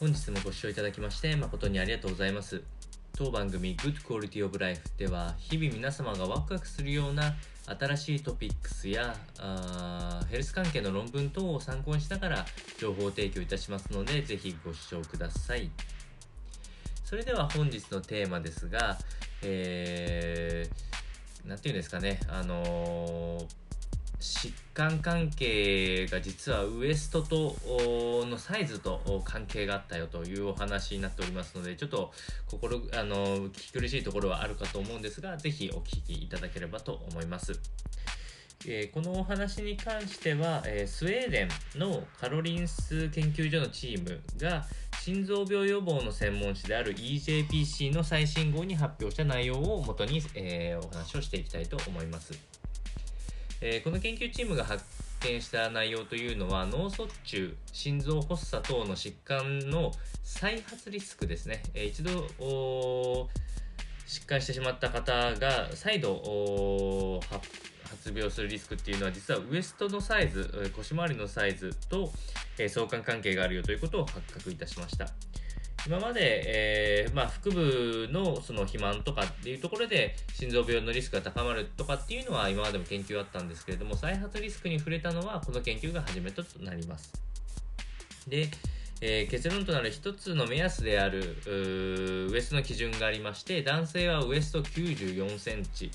本日もご視聴いただきまして誠にありがとうございます。当番組 Good Quality of Life では日々皆様がワクワクするような新しいトピックスやあヘルス関係の論文等を参考にしながら情報提供いたしますのでぜひご視聴ください。それでは本日のテーマですが、えー、なんていうんですかね、あのー疾患関係が実はウエストとのサイズと関係があったよというお話になっておりますのでちょっと心あの聞き苦しいところはあるかと思うんですがぜひお聞きいただければと思います。えーこのお話に関しては、えースウェーデンのカロリンス研究所のチームが心臓病予防の専門誌である EJPC の最新号に発表した内容をもとに、えーお話をしていきたいと思います。えーこの研究チームが発見した内容というのは脳卒中心臓発作等の疾患の再発リスクですね、えー一度疾患してしまった方が再度発病するリスクっていうのは実はウエストのサイズ腰回りのサイズと、相関関係があるよということを発覚いたしました。今まで、えーまあ、腹部のその肥満とかっていうところで心臓病のリスクが高まるとかっていうのは今までも研究あったんですけれども再発リスクに触れたのはこの研究が初めてとなります。で、えー結論となる一つの目安であるウエストの基準がありまして男性はウエスト94センチ。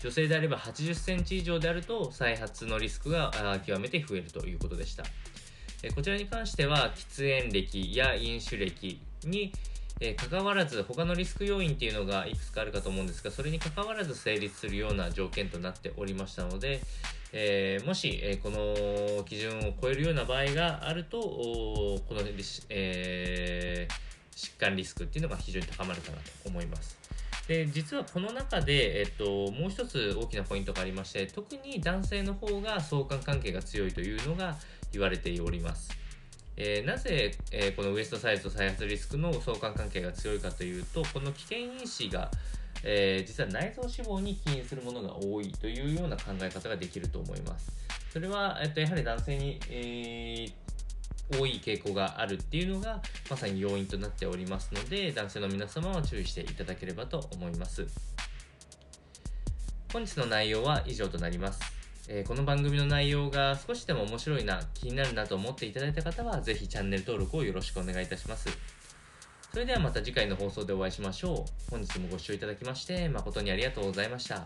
女性であれば80センチ以上であると再発のリスクが極めて増えるということでした。こちらに関しては喫煙歴や飲酒歴にえー関わらず他のリスク要因っていうのがいくつかあるかと思うんですがそれに関わらず成立するような条件となっておりましたので、えーもし、えーこの基準を超えるような場合があるとこの、え疾患リスクっていうのが非常に高まるかなと思います。で実はこの中で、えっと、もう一つ大きなポイントがありまして特に男性の方が相関関係が強いというのが言われております。えーなぜ、えーこのウエストサイズと再発リスクの相関関係が強いかというとこの危険因子が、えー実は内臓脂肪に起因するものが多いというような考え方ができると思います。それは、えっと、やはり男性に、え多い傾向があるっていうのがまさに要因となっておりますので男性の皆様は注意していただければと思います。本日の内容は以上となります。えーこの番組の内容が少しでも面白いな、気になるなと思っていただいた方は、ぜひチャンネル登録をよろしくお願いいたします。それではまた次回の放送でお会いしましょう。本日もご視聴いただきまして、誠にありがとうございました。